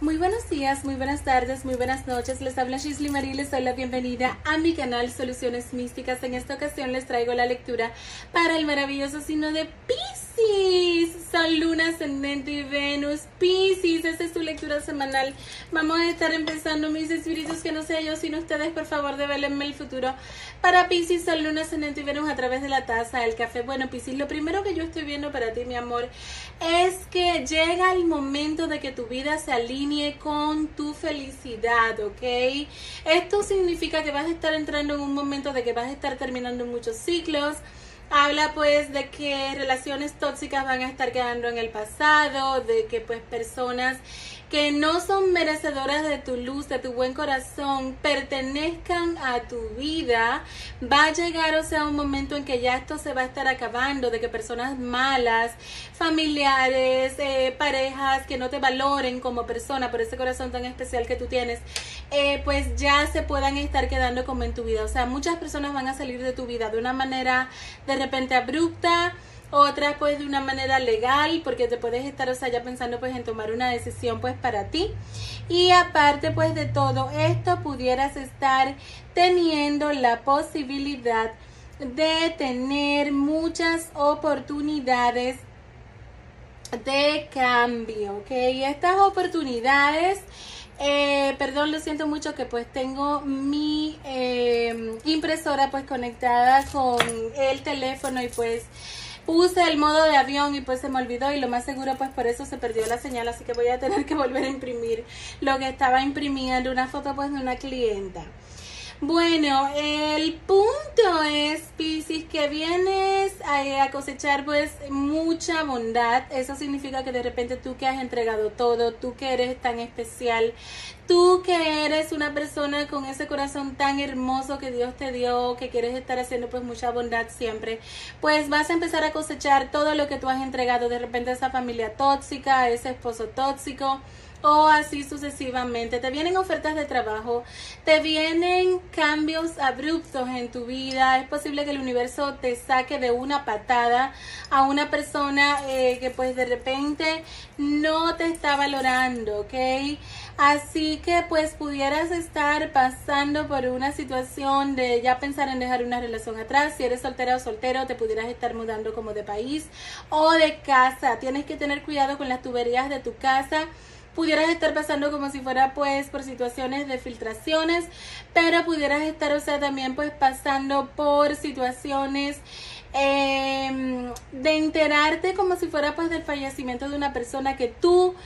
Muy buenos días, muy buenas tardes, muy buenas noches. Les habla Shisley Marie, les doy la bienvenida a mi canal Soluciones Místicas. En esta ocasión les traigo la lectura para el maravilloso signo de Pisces. Sol, Luna, Ascendente y Venus. Pisces, esta es su lectura semanal. Vamos a estar empezando, mis espíritus, que no sea yo, sino ustedes, por favor, develenme el futuro. Para Pisces, Sol, Luna, Ascendente y Venus a través de la taza del café. Bueno, Pisces, lo primero que yo estoy viendo para ti, mi amor, es que llega el momento de que tu vida se alinee con tu felicidad, ¿ok? Esto significa que vas a estar entrando en un momento de que vas a estar terminando muchos ciclos. Habla pues de que relaciones tóxicas van a estar quedando en el pasado, de que pues personas que no son merecedoras de tu luz, de tu buen corazón, pertenezcan a tu vida, va a llegar, o sea, un momento en que ya esto se va a estar acabando, de que personas malas, familiares, eh, parejas que no te valoren como persona por ese corazón tan especial que tú tienes, eh, pues ya se puedan estar quedando como en tu vida. O sea, muchas personas van a salir de tu vida de una manera de repente abrupta, otras pues de una manera legal porque te puedes estar o sea ya pensando pues en tomar una decisión pues para ti. Y aparte pues de todo esto pudieras estar teniendo la posibilidad de tener muchas oportunidades de cambio ok estas oportunidades eh, perdón, lo siento mucho que pues tengo mi eh, impresora pues conectada con el teléfono y pues puse el modo de avión y pues se me olvidó y lo más seguro pues por eso se perdió la señal así que voy a tener que volver a imprimir lo que estaba imprimiendo una foto pues de una clienta bueno, el punto es, Piscis, que vienes a, a, cosechar pues mucha bondad. Eso significa que de repente tú que has entregado todo, tú que eres tan especial, tú que eres una persona con ese corazón tan hermoso que Dios te dio, que quieres estar haciendo pues mucha bondad siempre, pues vas a empezar a cosechar todo lo que tú has entregado. De repente esa familia tóxica, ese esposo tóxico o así sucesivamente. Te vienen ofertas de trabajo, te vienen cambios abruptos en tu vida. Es posible que el universo te saque de una patada a una persona eh, que pues de repente no te está valorando, ¿ok? Así que pues pudieras estar pasando por una situación de ya pensar en dejar una relación atrás. Si eres soltera o soltero, te pudieras estar mudando como de país o de casa. Tienes que tener cuidado con las tuberías de tu casa pudieras estar pasando como si fuera pues por situaciones de filtraciones, pero pudieras estar, o sea, también pues pasando por situaciones eh, de enterarte como si fuera pues del fallecimiento de una persona que tú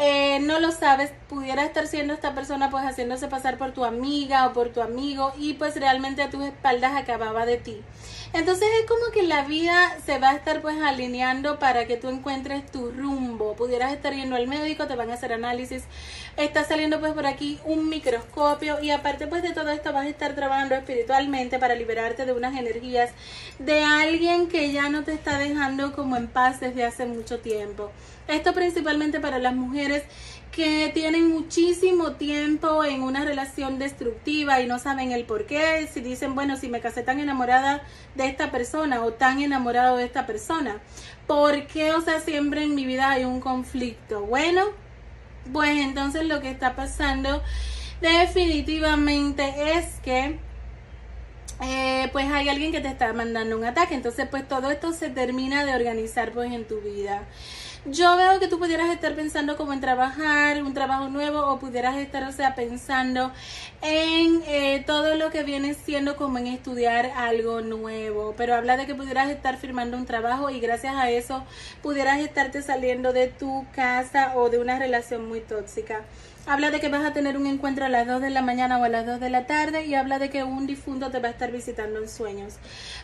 eh, no lo sabes, pudiera estar siendo esta persona pues haciéndose pasar por tu amiga o por tu amigo y pues realmente a tus espaldas acababa de ti. Entonces es como que la vida se va a estar pues alineando para que tú encuentres tu rumbo. Pudieras estar yendo al médico, te van a hacer análisis, está saliendo pues por aquí un microscopio y aparte pues de todo esto vas a estar trabajando espiritualmente para liberarte de unas energías de alguien que ya no te está dejando como en paz desde hace mucho tiempo. Esto principalmente para las mujeres que tienen muchísimo tiempo en una relación destructiva y no saben el por qué, si dicen, bueno, si me casé tan enamorada de esta persona o tan enamorado de esta persona, ¿por qué, o sea, siempre en mi vida hay un conflicto? Bueno, pues entonces lo que está pasando definitivamente es que eh, pues hay alguien que te está mandando un ataque. Entonces, pues todo esto se termina de organizar pues en tu vida. Yo veo que tú pudieras estar pensando como en trabajar, un trabajo nuevo, o pudieras estar, o sea, pensando en eh, todo lo que viene siendo como en estudiar algo nuevo. Pero habla de que pudieras estar firmando un trabajo y gracias a eso pudieras estarte saliendo de tu casa o de una relación muy tóxica. Habla de que vas a tener un encuentro a las 2 de la mañana o a las 2 de la tarde y habla de que un difunto te va a estar visitando en sueños.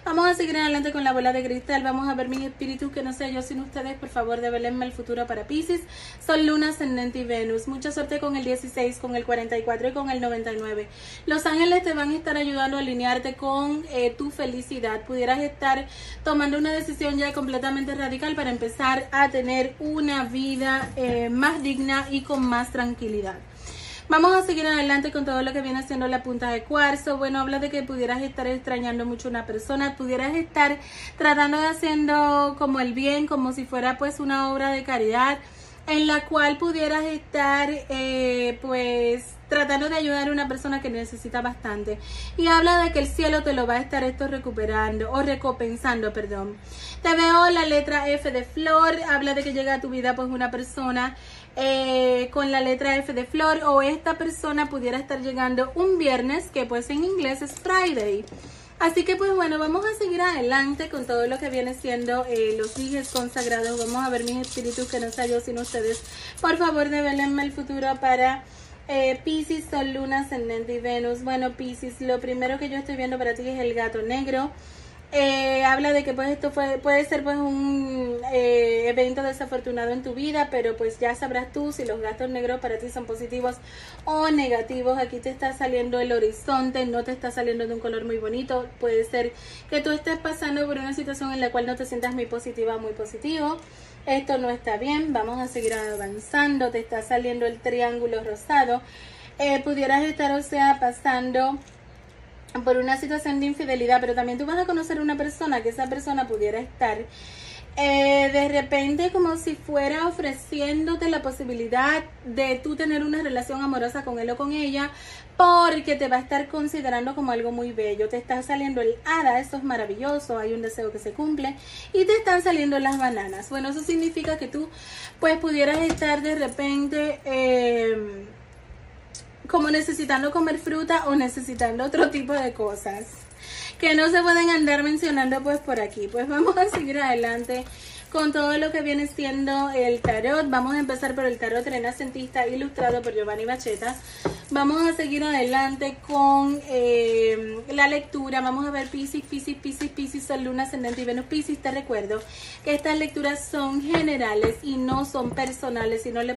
Vamos a seguir adelante con la bola de cristal. Vamos a ver mis espíritus que no sé yo sin ustedes. Por favor, develenme el futuro para Pisces. Son Luna, Ascendente y Venus. Mucha suerte con el 16, con el 44 y con el 99. Los ángeles te van a estar ayudando a alinearte con eh, tu felicidad. Pudieras estar tomando una decisión ya completamente radical para empezar a tener una vida eh, más digna y con más tranquilidad. Vamos a seguir adelante con todo lo que viene siendo la punta de cuarzo. Bueno, habla de que pudieras estar extrañando mucho a una persona, pudieras estar tratando de haciendo como el bien, como si fuera pues una obra de caridad en la cual pudieras estar eh, pues tratando de ayudar a una persona que necesita bastante y habla de que el cielo te lo va a estar esto recuperando o recompensando, perdón. Te veo la letra F de flor, habla de que llega a tu vida pues una persona eh, con la letra F de flor o esta persona pudiera estar llegando un viernes que pues en inglés es Friday. Así que pues bueno, vamos a seguir adelante con todo lo que viene siendo eh, los dijes consagrados. Vamos a ver mis espíritus que no yo sin ustedes. Por favor, develenme el futuro para eh, Pisces, Sol, Luna, Ascendente y Venus. Bueno, Pisces, lo primero que yo estoy viendo para ti es el gato negro. Eh, habla de que pues esto puede ser pues un eh, evento desafortunado en tu vida, pero pues ya sabrás tú si los gastos negros para ti son positivos o negativos. Aquí te está saliendo el horizonte, no te está saliendo de un color muy bonito. Puede ser que tú estés pasando por una situación en la cual no te sientas muy positiva, muy positivo. Esto no está bien, vamos a seguir avanzando. Te está saliendo el triángulo rosado. Eh, pudieras estar, o sea, pasando por una situación de infidelidad, pero también tú vas a conocer una persona que esa persona pudiera estar eh, de repente como si fuera ofreciéndote la posibilidad de tú tener una relación amorosa con él o con ella, porque te va a estar considerando como algo muy bello. Te está saliendo el hada, eso es maravilloso, hay un deseo que se cumple, y te están saliendo las bananas. Bueno, eso significa que tú pues pudieras estar de repente... Eh, como necesitando comer fruta o necesitando otro tipo de cosas que no se pueden andar mencionando pues por aquí. Pues vamos a seguir adelante con todo lo que viene siendo el tarot. Vamos a empezar por el tarot renacentista ilustrado por Giovanni Bacheta. Vamos a seguir adelante con eh, la lectura. Vamos a ver Pisces, Pisces, Pisces, Pisces, Sol, Luna, Ascendente y Venus. Pisces, te recuerdo que estas lecturas son generales y no son personales, sino le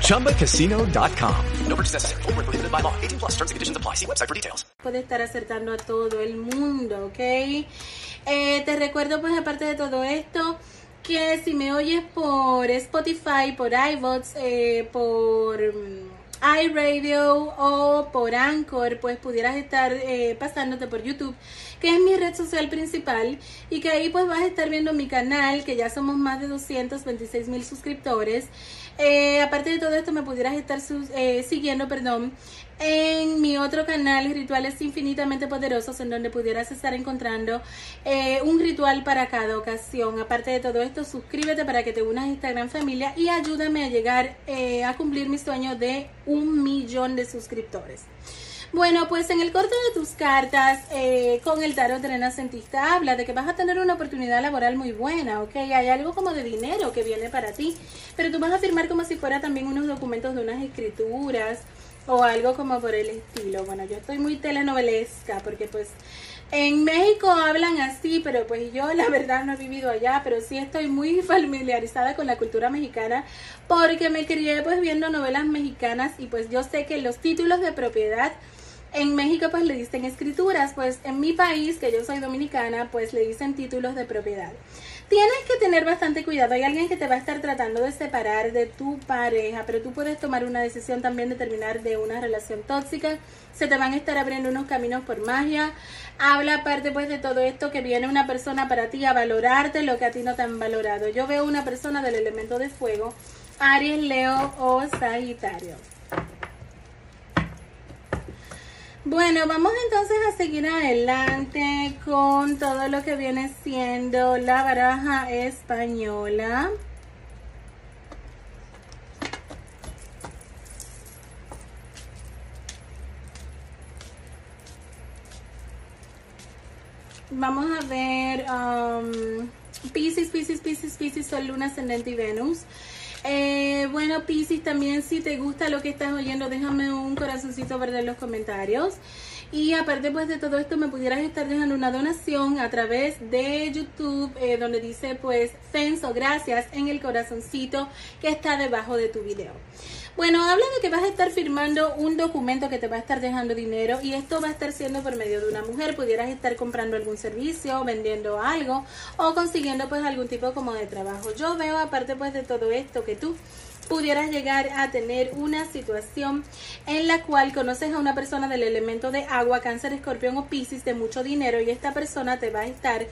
ChumbaCasino.com. No purchase necessary. Full prohibited by law. 18 plus terms and conditions apply. See website for details. puede estar acertando a todo el mundo, ¿ok? Eh, te recuerdo pues aparte de todo esto que si me oyes por Spotify, por iVoox, eh, por mm, iRadio o por Anchor, pues pudieras estar eh, pasándote por YouTube, que es mi red social principal, y que ahí pues vas a estar viendo mi canal, que ya somos más de 226 mil suscriptores. Eh, aparte de todo esto, me pudieras estar eh, siguiendo, perdón, en mi otro canal, Rituales Infinitamente Poderosos, en donde pudieras estar encontrando eh, un ritual para cada ocasión. Aparte de todo esto, suscríbete para que te unas a esta gran familia y ayúdame a llegar a cumplir mi sueño de un millón de suscriptores. Bueno, pues en el corte de tus cartas eh, con el tarot renacentista habla de que vas a tener una oportunidad laboral muy buena, ¿ok? Hay algo como de dinero que viene para ti, pero tú vas a firmar como si fuera también unos documentos de unas escrituras o algo como por el estilo. Bueno, yo estoy muy telenovelesca porque pues en México hablan así, pero pues yo la verdad no he vivido allá, pero sí estoy muy familiarizada con la cultura mexicana porque me crié pues viendo novelas mexicanas y pues yo sé que los títulos de propiedad En México pues le dicen escrituras, pues en mi país, que yo soy dominicana, pues le dicen títulos de propiedad. Tienes que tener bastante cuidado. Hay alguien que te va a estar tratando de separar de tu pareja, pero tú puedes tomar una decisión también de terminar de una relación tóxica. Se te van a estar abriendo unos caminos por magia. Habla aparte pues de todo esto que viene una persona para ti a valorarte lo que a ti no te han valorado. Yo veo una persona del elemento de fuego, Aries, Leo o Sagitario. Bueno, vamos entonces a seguir adelante con todo lo que viene siendo la baraja española. Vamos a ver um, Pisces, Pisces, Pisces, Pisces, Sol, Luna, Ascendente y Venus. Eh, bueno, Pisces, también si te gusta lo que estás oyendo, déjame un corazoncito verde en los comentarios. Y aparte pues de todo esto me pudieras estar dejando una donación a través de YouTube eh, donde dice pues thanks o gracias en el corazoncito que está debajo de tu video. Bueno, habla de que vas a estar firmando un documento que te va a estar dejando dinero y esto va a estar siendo por medio de una mujer. Pudieras estar comprando algún servicio, vendiendo algo o consiguiendo pues algún tipo como de trabajo. Yo veo aparte pues de todo esto que tú pudieras llegar a tener una situación en la cual conoces a una persona del elemento de agua, cáncer, escorpión o piscis de mucho dinero y esta persona te va a estar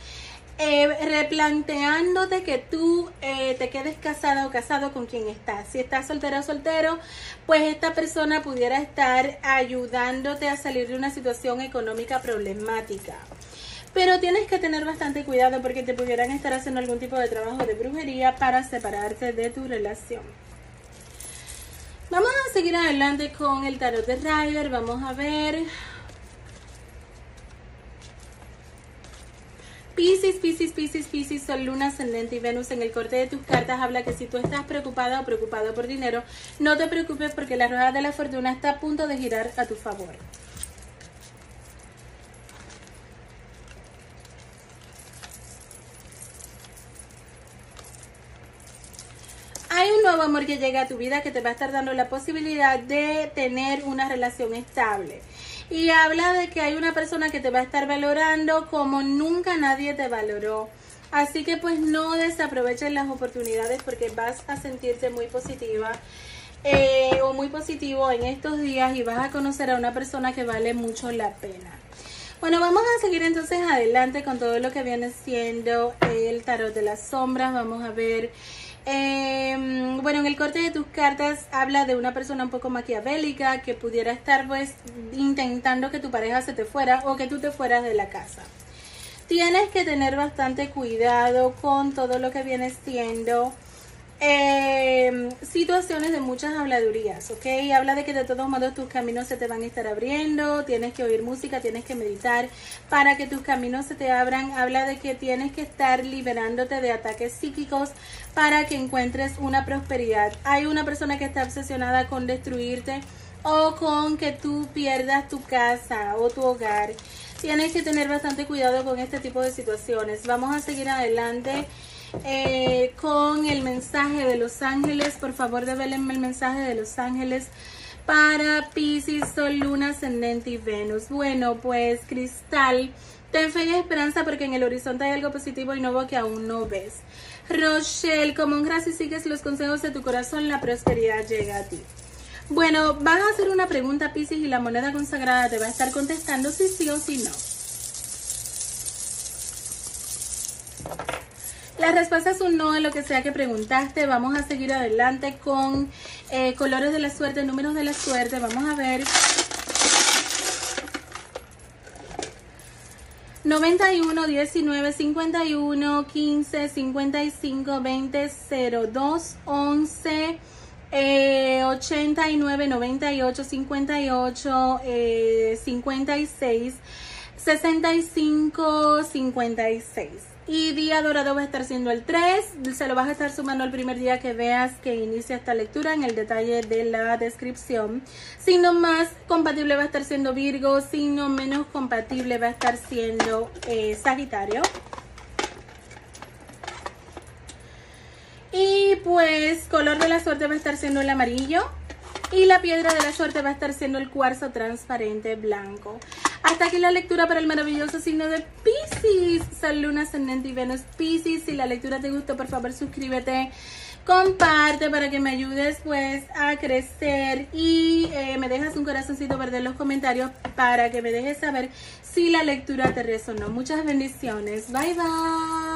eh, replanteándote que tú eh, te quedes casada o casado con quien estás. Si estás soltera o soltero, pues esta persona pudiera estar ayudándote a salir de una situación económica problemática. Pero tienes que tener bastante cuidado porque te pudieran estar haciendo algún tipo de trabajo de brujería para separarte de tu relación. Vamos a seguir adelante con el tarot de Rider. Vamos a ver. Piscis, Piscis, Piscis, Piscis, Sol, Luna, Ascendente y Venus en el corte de tus cartas habla que si tú estás preocupada o preocupado por dinero, no te preocupes porque la rueda de la fortuna está a punto de girar a tu favor. hay un amor que llega a tu vida que te va a estar dando la posibilidad de tener una relación estable. Y habla de que hay una persona que te va a estar valorando como nunca nadie te valoró. Así que pues no desaproveches las oportunidades porque vas a sentirte muy positiva eh, o muy positivo en estos días y vas a conocer a una persona que vale mucho la pena. Bueno, vamos a seguir entonces adelante con todo lo que viene siendo el tarot de las sombras. Vamos a ver eh, bueno, en el corte de tus cartas habla de una persona un poco maquiavélica que pudiera estar pues intentando que tu pareja se te fuera o que tú te fueras de la casa. Tienes que tener bastante cuidado con todo lo que viene siendo eh, situaciones de muchas habladurías, ¿ok? Habla de que de todos modos tus caminos se te van a estar abriendo, tienes que oír música, tienes que meditar para que tus caminos se te abran. Habla de que tienes que estar liberándote de ataques psíquicos para que encuentres una prosperidad. Hay una persona que está obsesionada con destruirte o con que tú pierdas tu casa o tu hogar. Tienes que tener bastante cuidado con este tipo de situaciones. Vamos a seguir adelante. Eh, con el mensaje de los ángeles. Por favor, develenme el mensaje de los ángeles para Pisces, Sol, Luna, Ascendente y Venus. Bueno, pues Cristal, ten fe y esperanza porque en el horizonte hay algo positivo y nuevo que aún no ves. Rochelle, como un gracias sigues los consejos de tu corazón, la prosperidad llega a ti. Bueno, vas a hacer una pregunta, Pisces, y la moneda consagrada te va a estar contestando si sí o si no. La respuesta es un no a lo que sea que preguntaste. Vamos a seguir adelante con eh, colores de la suerte, números de la suerte. Vamos a ver. 91, 19, 51, 15, 55, 20, 02, 11, eh, 89, 98, 58, eh, 56, 65, 56. Y día dorado va a estar siendo el 3. Se lo vas a estar sumando el primer día que veas que inicia esta lectura en el detalle de la descripción. Signo más compatible va a estar siendo Virgo. Signo menos compatible va a estar siendo eh, Sagitario. Y color de la suerte va a estar siendo el amarillo. 91, 19, 51, 15, 55, 20, 02, 11, 89, 98, 58, 56, 65, 56. Y día dorado va a estar siendo el 3. Se lo vas a estar sumando el primer día que veas que inicia esta lectura en el detalle de la descripción. Signo más compatible va a estar siendo Virgo. Signo menos compatible va a estar siendo Sagitario. Y pues color de la suerte va a estar siendo el amarillo. Y la piedra de la suerte va a estar siendo el cuarzo transparente blanco. Hasta aquí la lectura para el maravilloso signo de Pisces. Sol, Luna, Ascendente y Venus Pisces. Si la lectura te gustó, por favor suscríbete comparte para que me ayudes pues a crecer y eh, me dejas un corazoncito verde en los comentarios para que me dejes saber si la lectura te resonó. Muchas bendiciones. Bye bye.